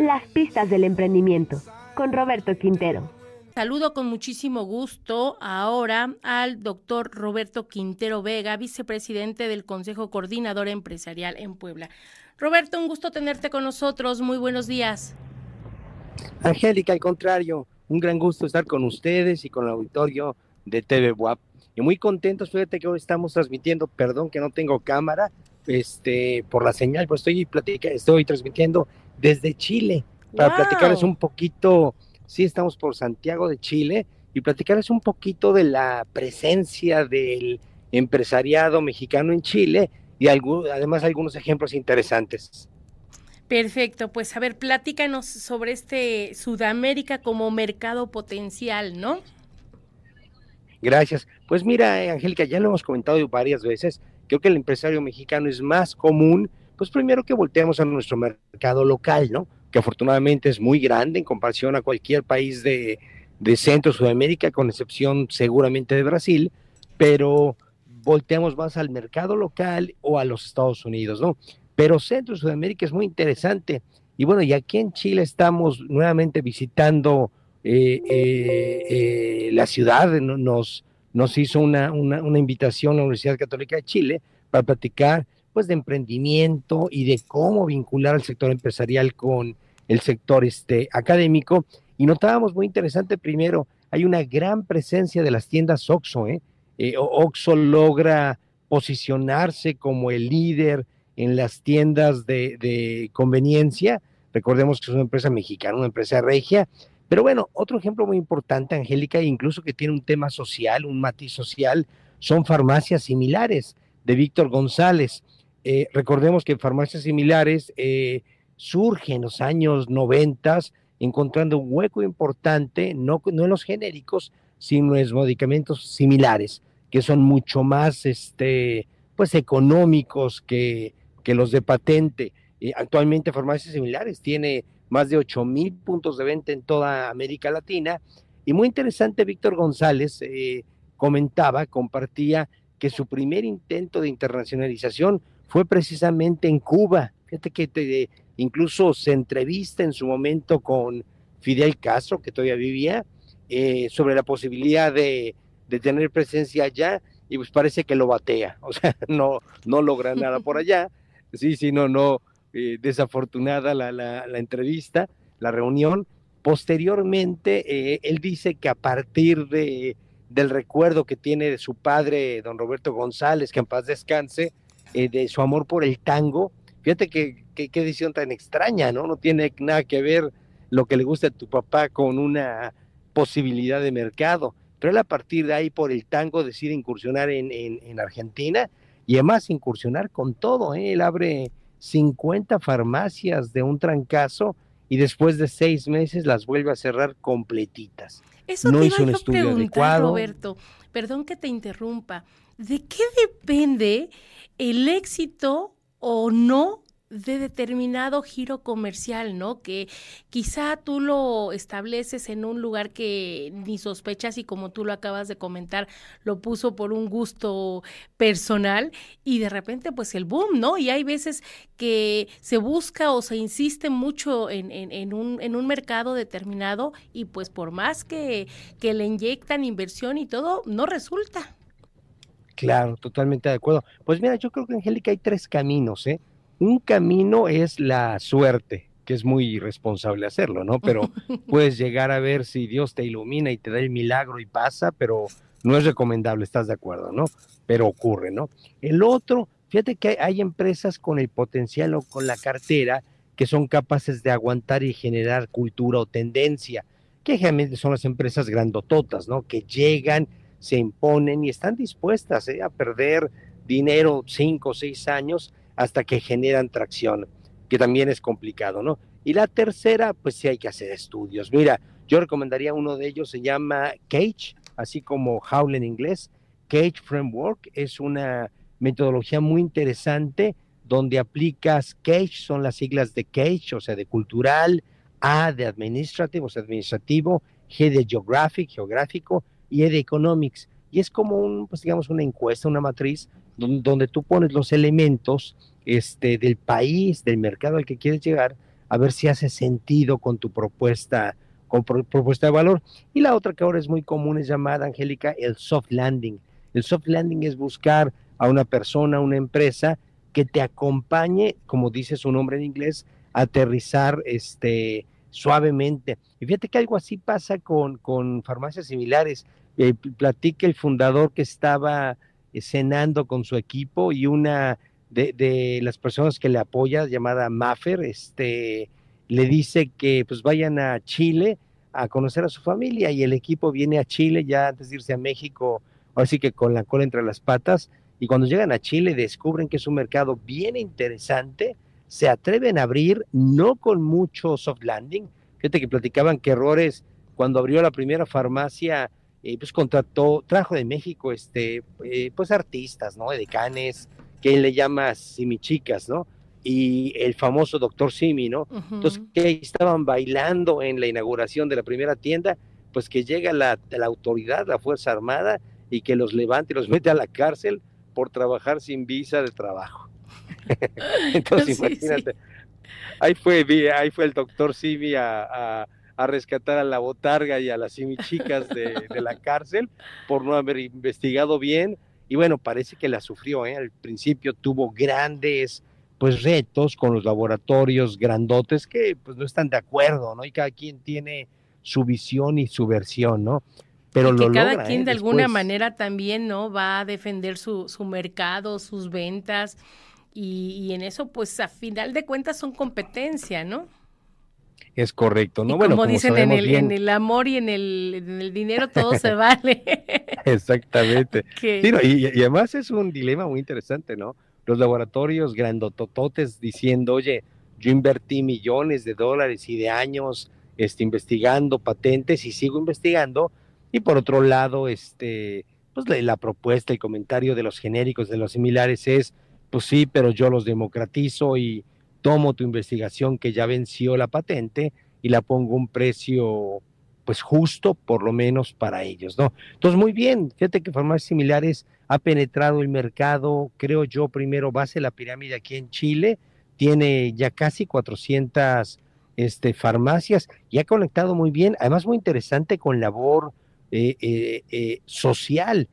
Las pistas del emprendimiento con Roberto Quintero. Saludo con muchísimo gusto ahora al doctor Roberto Quintero Vega, vicepresidente del Consejo Coordinador Empresarial en Puebla. Roberto, un gusto tenerte con nosotros. Muy buenos días. Angélica, al contrario, un gran gusto estar con ustedes y con el auditorio de TV WAP. Y muy contentos, fíjate que hoy estamos transmitiendo, perdón que no tengo cámara, este, por la señal, pues estoy, platica, estoy transmitiendo desde Chile para platicarles un poquito, sí estamos por Santiago de Chile y platicarles un poquito de la presencia del empresariado mexicano en Chile y además algunos ejemplos interesantes. Perfecto, pues a ver, platícanos sobre este Sudamérica como mercado potencial, ¿no? Gracias. Pues mira, eh, Angélica, ya lo hemos comentado varias veces, creo que el empresario mexicano es más común, pues primero que volteamos a nuestro mercado local, ¿no? Que afortunadamente es muy grande en comparación a cualquier país de, Centro Sudamérica, con excepción seguramente de Brasil, pero volteamos más al mercado local o a los Estados Unidos, ¿no? Pero Centro Sudamérica es muy interesante. Y bueno, y aquí en Chile estamos nuevamente visitando eh, eh, eh, la ciudad, nos, hizo una, una, invitación a la Universidad Católica de Chile para platicar pues de emprendimiento y de cómo vincular al sector empresarial con el sector este, académico. Y notábamos muy interesante primero, hay una gran presencia de las tiendas OXO, ¿eh? eh, Oxxo logra posicionarse como el líder en las tiendas de, conveniencia. Recordemos que es una empresa mexicana, una empresa regia. Pero bueno, otro ejemplo muy importante, Angélica, incluso que tiene un tema social, un matiz social, son farmacias similares de Víctor González. Eh, recordemos que farmacias similares eh, surgen en los años noventas, encontrando un hueco importante, no, no en los genéricos, sino en los medicamentos similares que son mucho más este, pues económicos que, que los de patente. actualmente Farmacias Similares tiene más de 8 mil puntos de venta en toda América Latina. Y muy interesante, Víctor González eh, comentaba, compartía que su primer intento de internacionalización fue precisamente en Cuba. Fíjate que incluso se entrevista en su momento con Fidel Castro, que todavía vivía, eh, sobre la posibilidad de tener presencia allá y pues parece que lo batea, o sea, no, no logra nada por allá. Sí, sí, no, no, eh, desafortunada la, la, entrevista, la reunión. Posteriormente, eh, él dice que a partir de, del recuerdo que tiene de su padre, don Roberto González, que en paz descanse, eh, de su amor por el tango, fíjate que, qué decisión tan extraña, ¿no? No tiene nada que ver lo que le gusta a tu papá con una posibilidad de mercado pero él a partir de ahí por el tango decide incursionar en, en, Argentina y además incursionar con todo. ¿eh? Él abre 50 farmacias de un trancazo y después de seis meses las vuelve a cerrar completitas. Eso no te hizo un estudio preguntar, Roberto. Perdón que te interrumpa. ¿De qué depende el éxito o no de determinado giro comercial, ¿no? Que quizá tú lo estableces en un lugar que ni sospechas y como tú lo acabas de comentar, lo puso por un gusto personal y de repente pues el boom, ¿no? Y hay veces que se busca o se insiste mucho en, en, un, en un mercado determinado y pues por más que, que le inyectan inversión y todo, no resulta. Claro, totalmente de acuerdo. Pues mira, yo creo que Angélica hay tres caminos, ¿eh? Un camino es la suerte, que es muy irresponsable hacerlo, ¿no? Pero puedes llegar a ver si Dios te ilumina y te da el milagro y pasa, pero no es recomendable, ¿estás de acuerdo, no? Pero ocurre, ¿no? El otro, fíjate que hay empresas con el potencial o con la cartera que son capaces de aguantar y generar cultura o tendencia, que generalmente son las empresas grandototas, ¿no? Que llegan, se imponen y están dispuestas ¿eh? a perder dinero cinco o seis años hasta que generan tracción, que también es complicado, ¿no? Y la tercera, pues sí hay que hacer estudios. Mira, yo recomendaría uno de ellos, se llama Cage, así como Howl en inglés. Cage Framework es una metodología muy interesante donde aplicas Cage, son las siglas de Cage, o sea, de cultural, A de administrative, o sea, administrativo, G de geographic, geográfico, y E de economics. Y es como un, pues digamos, una encuesta, una matriz, donde, donde tú pones los elementos este, del país, del mercado al que quieres llegar, a ver si hace sentido con tu propuesta, con propuesta de valor. Y la otra que ahora es muy común es llamada, Angélica, el soft landing. El soft landing es buscar a una persona, una empresa que te acompañe, como dice su nombre en inglés, aterrizar este, suavemente. Y fíjate que algo así pasa con, con farmacias similares. Eh, platica el fundador que estaba eh, cenando con su equipo y una de, las personas que le apoya, llamada Maffer, este, le dice que pues vayan a Chile a conocer a su familia y el equipo viene a Chile ya antes de irse a México, así que con la cola entre las patas, y cuando llegan a Chile descubren que es un mercado bien interesante, se atreven a abrir, no con mucho soft landing, fíjate que platicaban que errores cuando abrió la primera farmacia, eh, pues contrató, trajo de México, este, eh, pues artistas, ¿no? Decanes, que él le llama Simichicas, ¿no? Y el famoso doctor Simi, ¿no? Entonces, que estaban bailando en la inauguración de la primera tienda, pues que llega la, la autoridad, la Fuerza Armada, y que los levante y los mete a la cárcel por trabajar sin visa de trabajo. Entonces, imagínate, ahí fue, ahí fue el doctor Simi a, a, rescatar a la botarga y a las simichicas de, de la cárcel por no haber investigado bien y bueno, parece que la sufrió, ¿eh? al principio tuvo grandes pues retos con los laboratorios grandotes que pues no están de acuerdo, ¿no? Y cada quien tiene su visión y su versión, ¿no? Pero que cada quien ¿eh? de alguna manera también, ¿no? Va a defender su, su mercado, sus ventas y, en eso pues a final de cuentas son competencia, ¿no? Es correcto, ¿no? bueno, como dicen en el, en el, amor y en el, en el dinero todo se vale. Exactamente. y, además es un dilema muy interesante, ¿no? Los laboratorios grandotototes diciendo, oye, yo invertí millones de dólares y de años este, investigando patentes y sigo investigando. Y por otro lado, este, pues la, la propuesta, el comentario de los genéricos, de los similares es, pues sí, pero yo los democratizo y tomo tu investigación que ya venció la patente y la pongo un precio pues justo por lo menos para ellos, ¿no? Entonces, muy bien, fíjate que farmacias similares ha penetrado el mercado, creo yo, primero base la pirámide aquí en Chile, tiene ya casi 400 este, farmacias y ha conectado muy bien, además muy interesante con labor eh, eh, eh, social.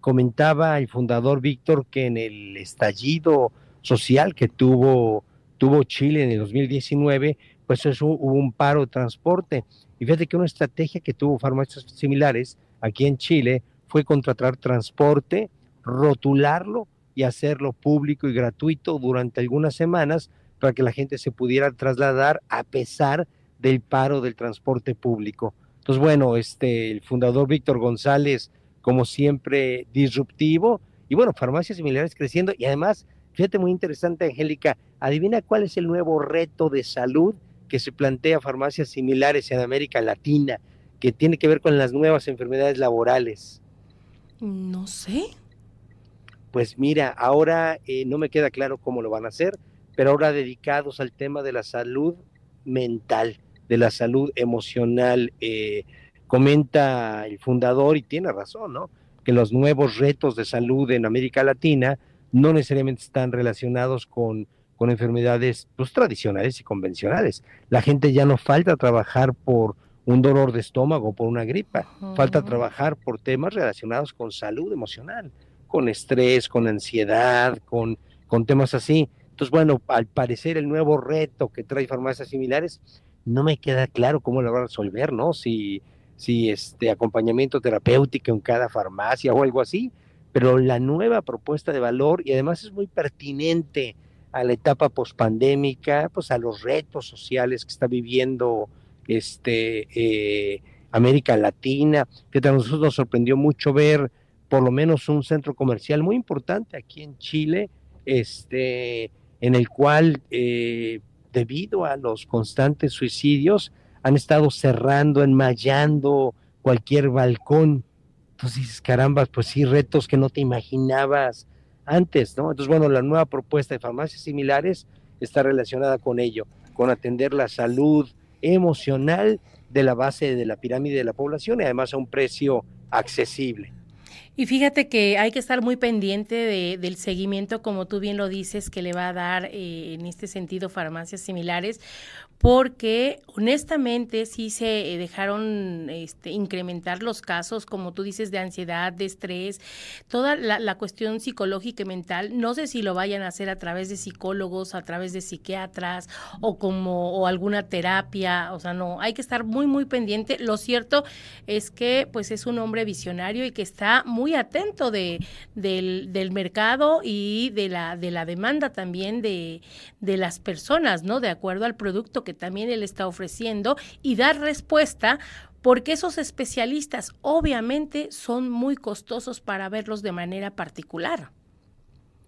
comentaba el fundador Víctor que en el estallido social que tuvo, tuvo Chile en el 2019, pues eso hubo un paro de transporte. Y fíjate que una estrategia que tuvo farmacias similares aquí en Chile fue contratar transporte, rotularlo y hacerlo público y gratuito durante algunas semanas para que la gente se pudiera trasladar a pesar del paro del transporte público. Entonces, bueno, este, el fundador Víctor González, como siempre, disruptivo, y bueno, farmacias similares creciendo, y además Fíjate, muy interesante, Angélica. Adivina cuál es el nuevo reto de salud que se plantea farmacias similares en América Latina, que tiene que ver con las nuevas enfermedades laborales. No sé. Pues mira, ahora eh, no me queda claro cómo lo van a hacer, pero ahora dedicados al tema de la salud mental, de la salud emocional. Eh, comenta el fundador y tiene razón, ¿no? Que los nuevos retos de salud en América Latina no necesariamente están relacionados con, con enfermedades pues, tradicionales y convencionales. La gente ya no falta trabajar por un dolor de estómago, por una gripa, falta trabajar por temas relacionados con salud emocional, con estrés, con ansiedad, con, con temas así. Entonces, bueno, al parecer el nuevo reto que trae farmacias similares, no me queda claro cómo lo va a resolver, ¿no? Si, si este acompañamiento terapéutico en cada farmacia o algo así, pero la nueva propuesta de valor y además es muy pertinente a la etapa pospandémica, pues a los retos sociales que está viviendo este eh, América Latina, que a nosotros nos sorprendió mucho ver por lo menos un centro comercial muy importante aquí en Chile, este, en el cual eh, debido a los constantes suicidios han estado cerrando, enmayando cualquier balcón entonces dices, caramba, pues sí, retos que no te imaginabas antes, ¿no? Entonces, bueno, la nueva propuesta de farmacias similares está relacionada con ello, con atender la salud emocional de la base de la pirámide de la población y además a un precio accesible. Y fíjate que hay que estar muy pendiente de, del seguimiento, como tú bien lo dices, que le va a dar eh, en este sentido farmacias similares, porque honestamente sí se eh, dejaron este, incrementar los casos, como tú dices, de ansiedad, de estrés, toda la, la, cuestión psicológica y mental. No sé si lo vayan a hacer a través de psicólogos, a través de psiquiatras o como o alguna terapia, o sea, no, hay que estar muy, muy pendiente. Lo cierto es que pues es un hombre visionario y que está muy atento de, del, del mercado y de la, de la demanda también de, de las personas, ¿no? De acuerdo al producto que también él está ofreciendo y dar respuesta porque esos especialistas obviamente son muy costosos para verlos de manera particular.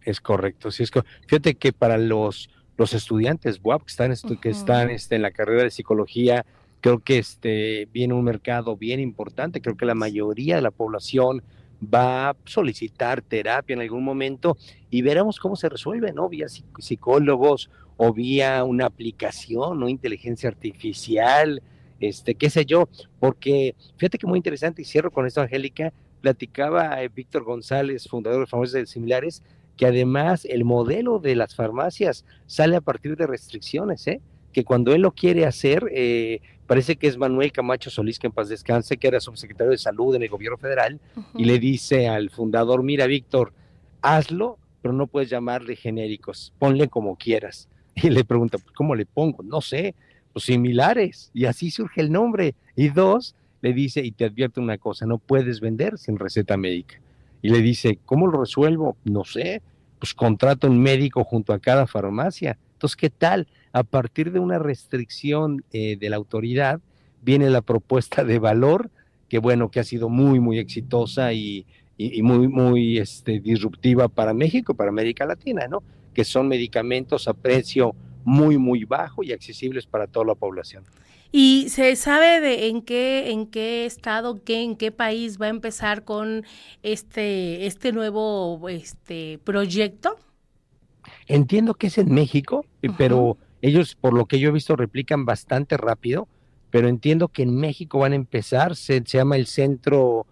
Es correcto, sí es Fíjate que para los, los estudiantes WAP que están, que están este, en la carrera de psicología, creo que este, viene un mercado bien importante, creo que la mayoría de la población va a solicitar terapia en algún momento y veremos cómo se resuelve, ¿no? Vía psicólogos o vía una aplicación, ¿no? Inteligencia artificial, este, qué sé yo, porque fíjate que muy interesante, y cierro con esto, Angélica, platicaba eh, Víctor González, fundador de Farmacias Similares, que además el modelo de las farmacias sale a partir de restricciones, ¿eh? que cuando él lo quiere hacer, eh, parece que es Manuel Camacho Solís, que en paz descanse, que era subsecretario de salud en el gobierno federal, y le dice al fundador, mira Víctor, hazlo, pero no puedes llamarle genéricos, ponle como quieras. Y le pregunta, pues, ¿cómo le pongo? No sé, pues similares. Y así surge el nombre. Y dos, le dice, y te advierto una cosa, no puedes vender sin receta médica. Y le dice, ¿cómo lo resuelvo? No sé, pues contrato un médico junto a cada farmacia. Entonces, ¿qué tal? A partir de una restricción eh, de la autoridad, viene la propuesta de valor, que bueno, que ha sido muy, muy exitosa y, muy, muy este, disruptiva para México, para América Latina, ¿no? que son medicamentos a precio muy, muy bajo y accesibles para toda la población. ¿Y se sabe de en qué, en qué estado, qué, en qué país va a empezar con este, este nuevo este, proyecto? Entiendo que es en México, pero ellos, por lo que yo he visto, replican bastante rápido, pero entiendo que en México van a empezar, se, se llama el centro,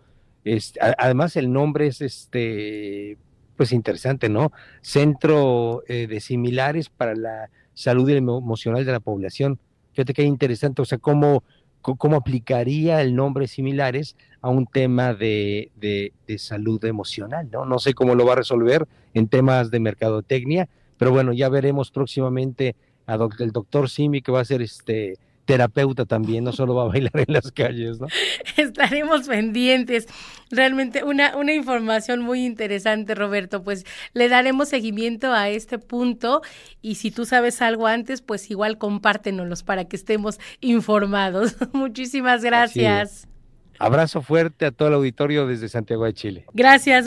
este, además el nombre es este pues interesante, ¿no? Centro eh, de similares para la salud emocional de la población. Fíjate que interesante, o sea, cómo, cómo aplicaría el nombre similares a un tema de, de, salud emocional, ¿no? No sé cómo lo va a resolver en temas de mercadotecnia, pero bueno, ya veremos próximamente a el doctor Simi que va a ser este terapeuta también, no solo va a bailar en las calles, ¿no? Estaremos pendientes. Realmente una, una información muy interesante, Roberto. Pues le daremos seguimiento a este punto y si tú sabes algo antes, pues igual compártenoslos para que estemos informados. Muchísimas gracias. Abrazo fuerte a todo el auditorio desde Santiago de Chile. Gracias.